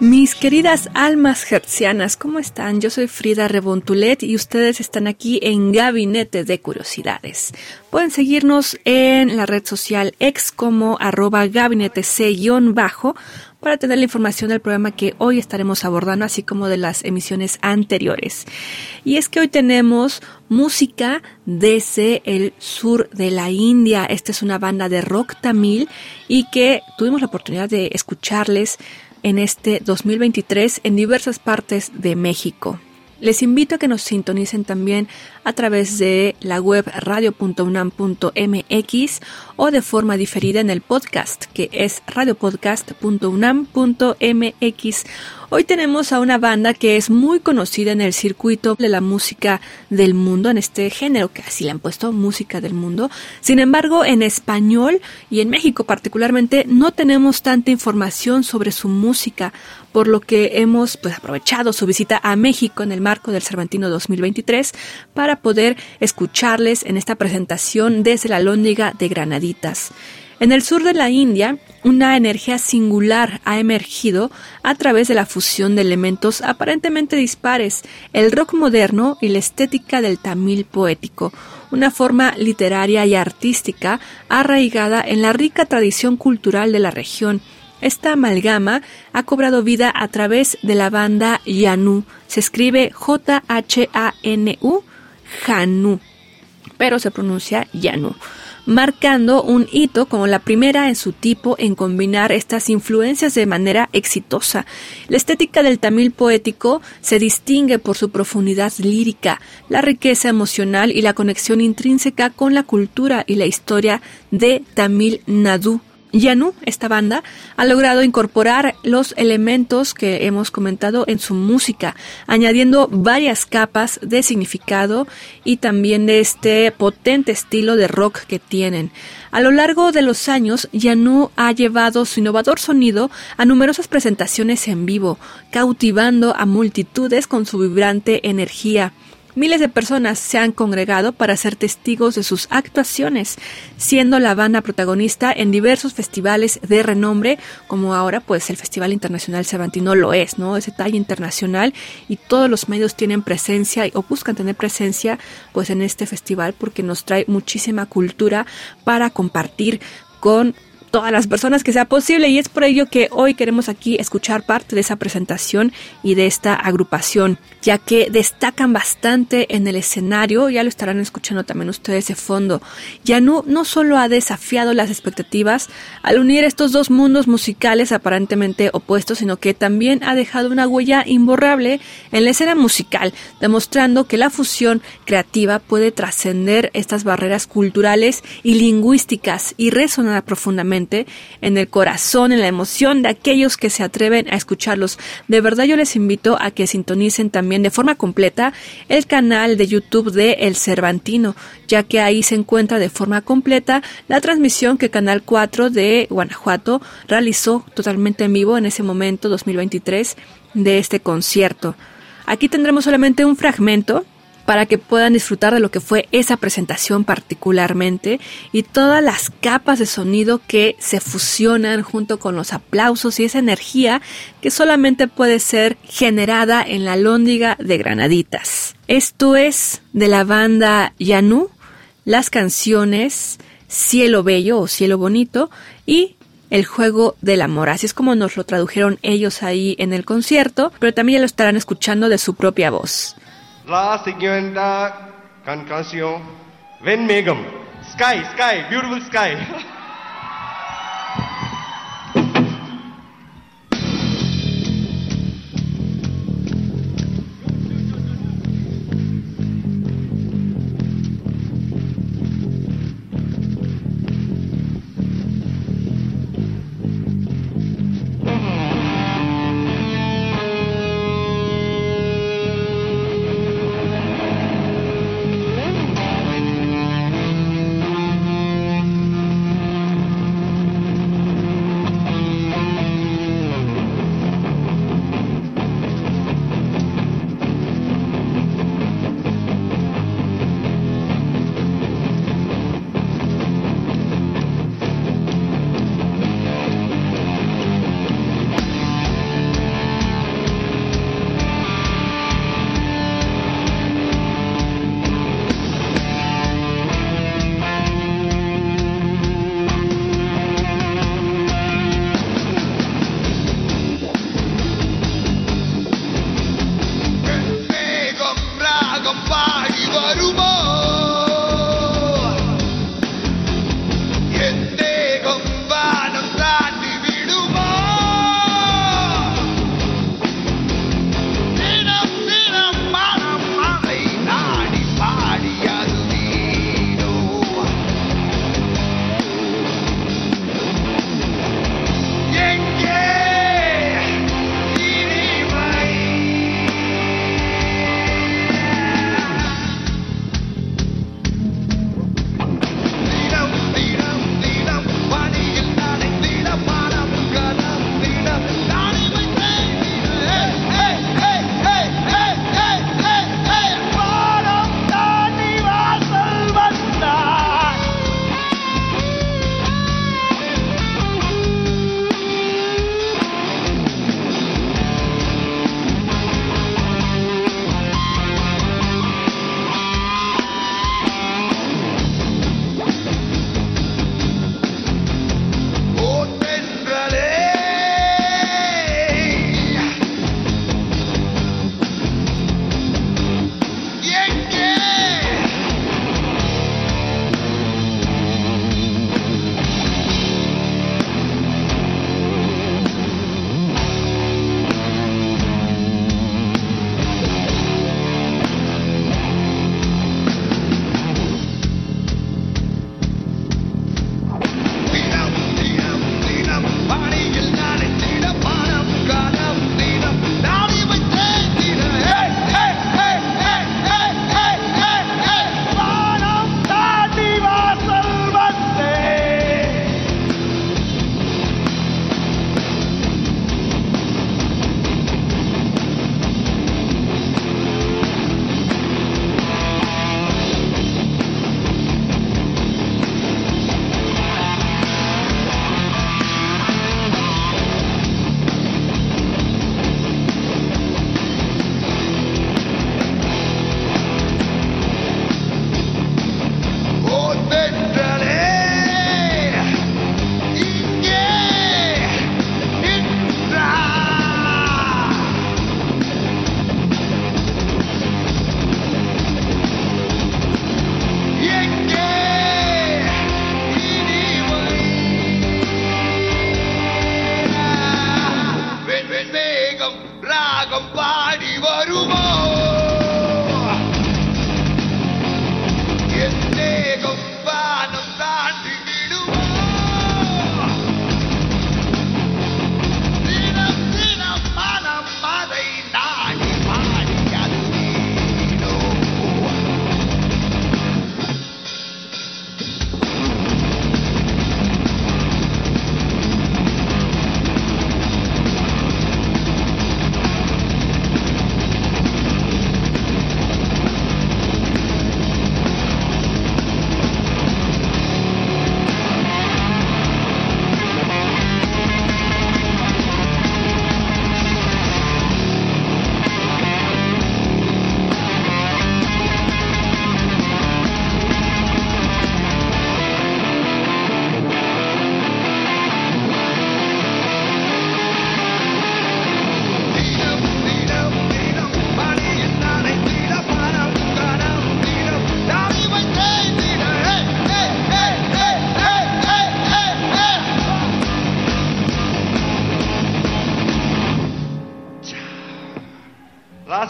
Mis queridas almas hercianas, ¿cómo están? Yo soy Frida Rebontulet y ustedes están aquí en Gabinete de Curiosidades. Pueden seguirnos en la red social ex como arroba gabinete c-bajo para tener la información del programa que hoy estaremos abordando, así como de las emisiones anteriores. Y es que hoy tenemos música desde el sur de la India. Esta es una banda de rock tamil y que tuvimos la oportunidad de escucharles en este 2023 en diversas partes de México. Les invito a que nos sintonicen también a través de la web radio.unam.mx o de forma diferida en el podcast que es radiopodcast.unam.mx Hoy tenemos a una banda que es muy conocida en el circuito de la música del mundo, en este género que así le han puesto música del mundo. Sin embargo, en español y en México particularmente no tenemos tanta información sobre su música, por lo que hemos pues, aprovechado su visita a México en el marco del Cervantino 2023 para poder escucharles en esta presentación desde la Lóndiga de Granaditas. En el sur de la India, una energía singular ha emergido a través de la fusión de elementos aparentemente dispares, el rock moderno y la estética del tamil poético, una forma literaria y artística arraigada en la rica tradición cultural de la región. Esta amalgama ha cobrado vida a través de la banda Yanu. Se escribe J-H-A-N-U, Janu, pero se pronuncia Yanu marcando un hito como la primera en su tipo en combinar estas influencias de manera exitosa. La estética del tamil poético se distingue por su profundidad lírica, la riqueza emocional y la conexión intrínseca con la cultura y la historia de Tamil Nadu Yanu, esta banda, ha logrado incorporar los elementos que hemos comentado en su música, añadiendo varias capas de significado y también de este potente estilo de rock que tienen. A lo largo de los años, Yanu ha llevado su innovador sonido a numerosas presentaciones en vivo, cautivando a multitudes con su vibrante energía. Miles de personas se han congregado para ser testigos de sus actuaciones, siendo la banda protagonista en diversos festivales de renombre, como ahora pues el Festival Internacional Cervantino lo es, ¿no? Ese talla internacional y todos los medios tienen presencia o buscan tener presencia pues en este festival porque nos trae muchísima cultura para compartir con todas las personas que sea posible. Y es por ello que hoy queremos aquí escuchar parte de esa presentación y de esta agrupación, ya que destacan bastante en el escenario, ya lo estarán escuchando también ustedes de fondo. Yanu no solo ha desafiado las expectativas al unir estos dos mundos musicales aparentemente opuestos, sino que también ha dejado una huella imborrable en la escena musical, demostrando que la fusión creativa puede trascender estas barreras culturales y lingüísticas y resonar profundamente en el corazón, en la emoción de aquellos que se atreven a escucharlos. De verdad yo les invito a que sintonicen también de forma completa el canal de YouTube de El Cervantino, ya que ahí se encuentra de forma completa la transmisión que Canal 4 de Guanajuato realizó totalmente en vivo en ese momento 2023 de este concierto. Aquí tendremos solamente un fragmento para que puedan disfrutar de lo que fue esa presentación particularmente y todas las capas de sonido que se fusionan junto con los aplausos y esa energía que solamente puede ser generada en la lóndiga de Granaditas. Esto es de la banda Yanu, las canciones Cielo Bello o Cielo Bonito y el juego del amor. Así es como nos lo tradujeron ellos ahí en el concierto, pero también lo estarán escuchando de su propia voz. La siguiente canción, Ven Megam, Sky, Sky, Beautiful Sky.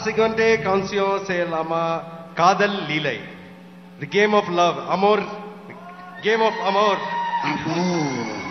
seconde canción se llama Kadal Lilay. The game of love. Amor. Game of amor. Amor.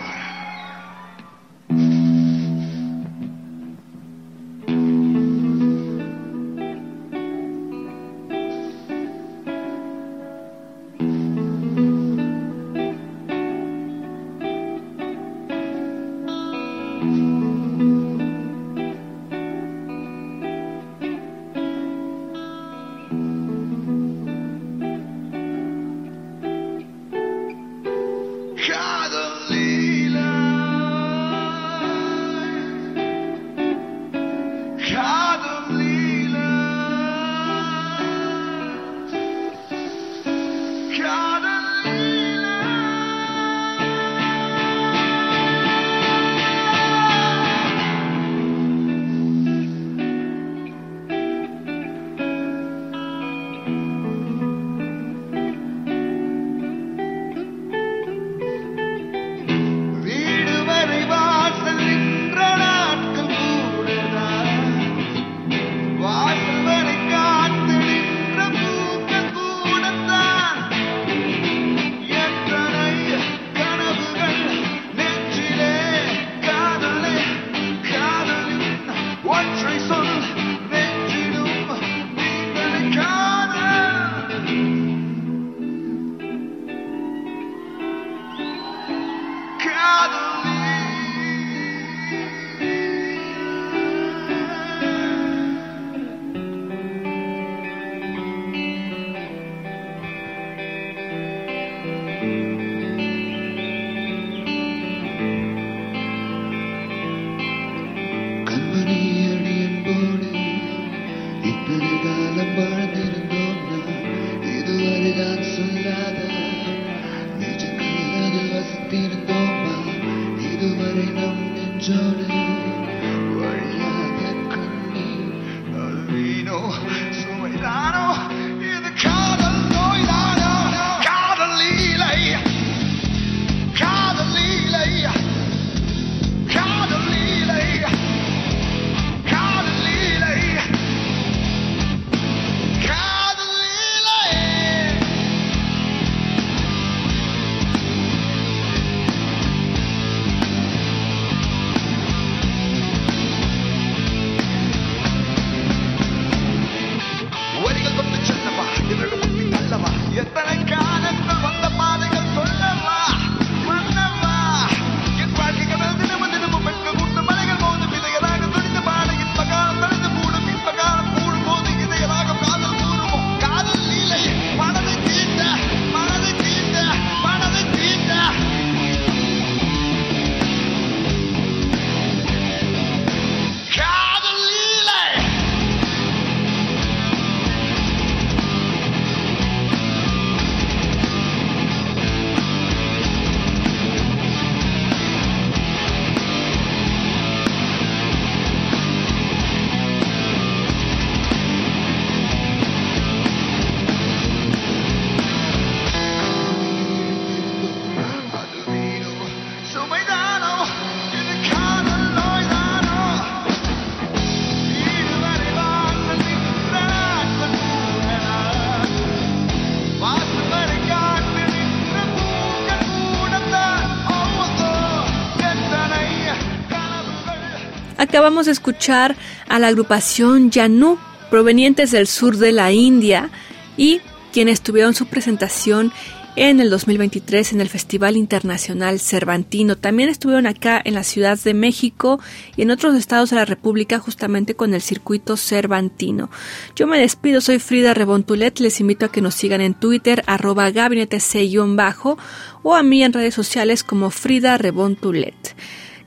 Acabamos de escuchar a la agrupación Yanu, provenientes del sur de la India, y quienes tuvieron su presentación en el 2023 en el Festival Internacional Cervantino. También estuvieron acá en la Ciudad de México y en otros estados de la República justamente con el circuito Cervantino. Yo me despido, soy Frida Rebontulet, les invito a que nos sigan en Twitter arroba gabinete bajo o a mí en redes sociales como Frida Rebontulet.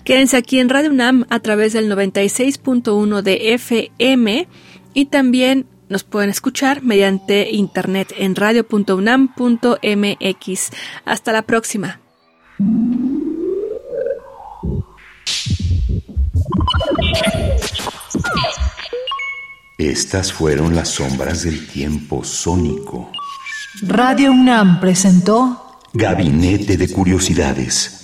Quédense aquí en Radio UNAM a través del 96.1 de FM y también nos pueden escuchar mediante internet en radio.unam.mx. Hasta la próxima. Estas fueron las sombras del tiempo sónico. Radio UNAM presentó Gabinete de Curiosidades